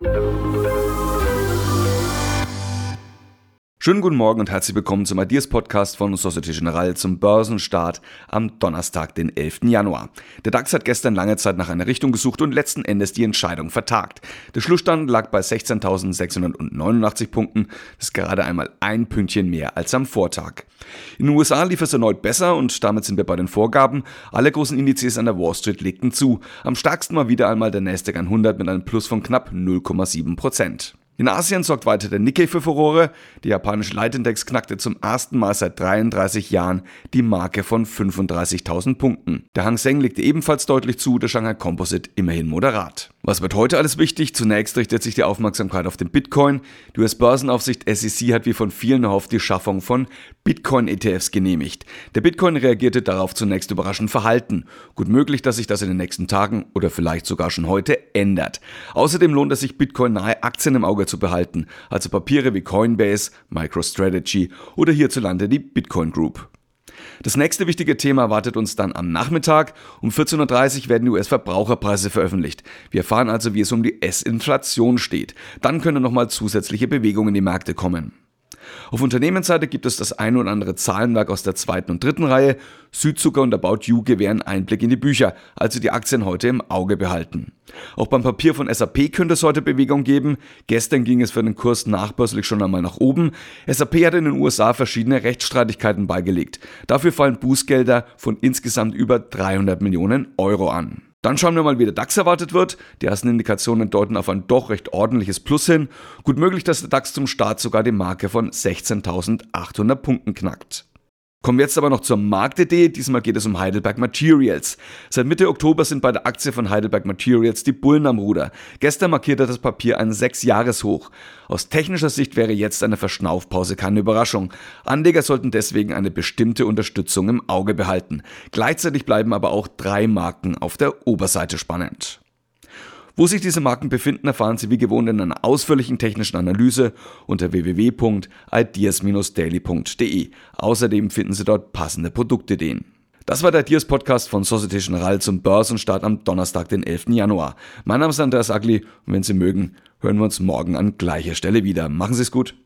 Hello. Schönen guten Morgen und herzlich willkommen zum Ideas Podcast von Societe Generale zum Börsenstart am Donnerstag, den 11. Januar. Der DAX hat gestern lange Zeit nach einer Richtung gesucht und letzten Endes die Entscheidung vertagt. Der Schlussstand lag bei 16.689 Punkten. Das ist gerade einmal ein Pünktchen mehr als am Vortag. In den USA lief es erneut besser und damit sind wir bei den Vorgaben. Alle großen Indizes an der Wall Street legten zu. Am stärksten war wieder einmal der Nasdaq 100 mit einem Plus von knapp 0,7 Prozent. In Asien sorgt weiter der Nikkei für Furore. Der japanische Leitindex knackte zum ersten Mal seit 33 Jahren die Marke von 35.000 Punkten. Der Hang Seng legte ebenfalls deutlich zu, der Shanghai Composite immerhin moderat. Was wird heute alles wichtig? Zunächst richtet sich die Aufmerksamkeit auf den Bitcoin. Die US-Börsenaufsicht SEC hat wie von vielen erhofft die Schaffung von Bitcoin-ETFs genehmigt. Der Bitcoin reagierte darauf zunächst überraschend verhalten. Gut möglich, dass sich das in den nächsten Tagen oder vielleicht sogar schon heute ändert. Außerdem lohnt es sich, Bitcoin-nahe Aktien im Auge zu behalten, also Papiere wie Coinbase, MicroStrategy oder hierzulande die Bitcoin Group. Das nächste wichtige Thema wartet uns dann am Nachmittag. Um 14.30 Uhr werden die US-Verbraucherpreise veröffentlicht. Wir erfahren also, wie es um die S-Inflation steht. Dann können nochmal zusätzliche Bewegungen in die Märkte kommen. Auf Unternehmensseite gibt es das ein oder andere Zahlenwerk aus der zweiten und dritten Reihe. Südzucker und About You gewähren Einblick in die Bücher, also die Aktien heute im Auge behalten. Auch beim Papier von SAP könnte es heute Bewegung geben. Gestern ging es für den Kurs nachbörslich schon einmal nach oben. SAP hat in den USA verschiedene Rechtsstreitigkeiten beigelegt. Dafür fallen Bußgelder von insgesamt über 300 Millionen Euro an. Dann schauen wir mal, wie der DAX erwartet wird. Die ersten Indikationen deuten auf ein doch recht ordentliches Plus hin. Gut möglich, dass der DAX zum Start sogar die Marke von 16.800 Punkten knackt. Kommen wir jetzt aber noch zur Marktidee. Diesmal geht es um Heidelberg Materials. Seit Mitte Oktober sind bei der Aktie von Heidelberg Materials die Bullen am Ruder. Gestern markierte das Papier einen 6-Jahres-Hoch. Aus technischer Sicht wäre jetzt eine Verschnaufpause keine Überraschung. Anleger sollten deswegen eine bestimmte Unterstützung im Auge behalten. Gleichzeitig bleiben aber auch drei Marken auf der Oberseite spannend. Wo sich diese Marken befinden, erfahren Sie wie gewohnt in einer ausführlichen technischen Analyse unter www.ideas-daily.de. Außerdem finden Sie dort passende Produktideen. Das war der Ideas Podcast von Societe Generale zum Börsenstart am Donnerstag, den 11. Januar. Mein Name ist Andreas Agli und wenn Sie mögen, hören wir uns morgen an gleicher Stelle wieder. Machen Sie es gut.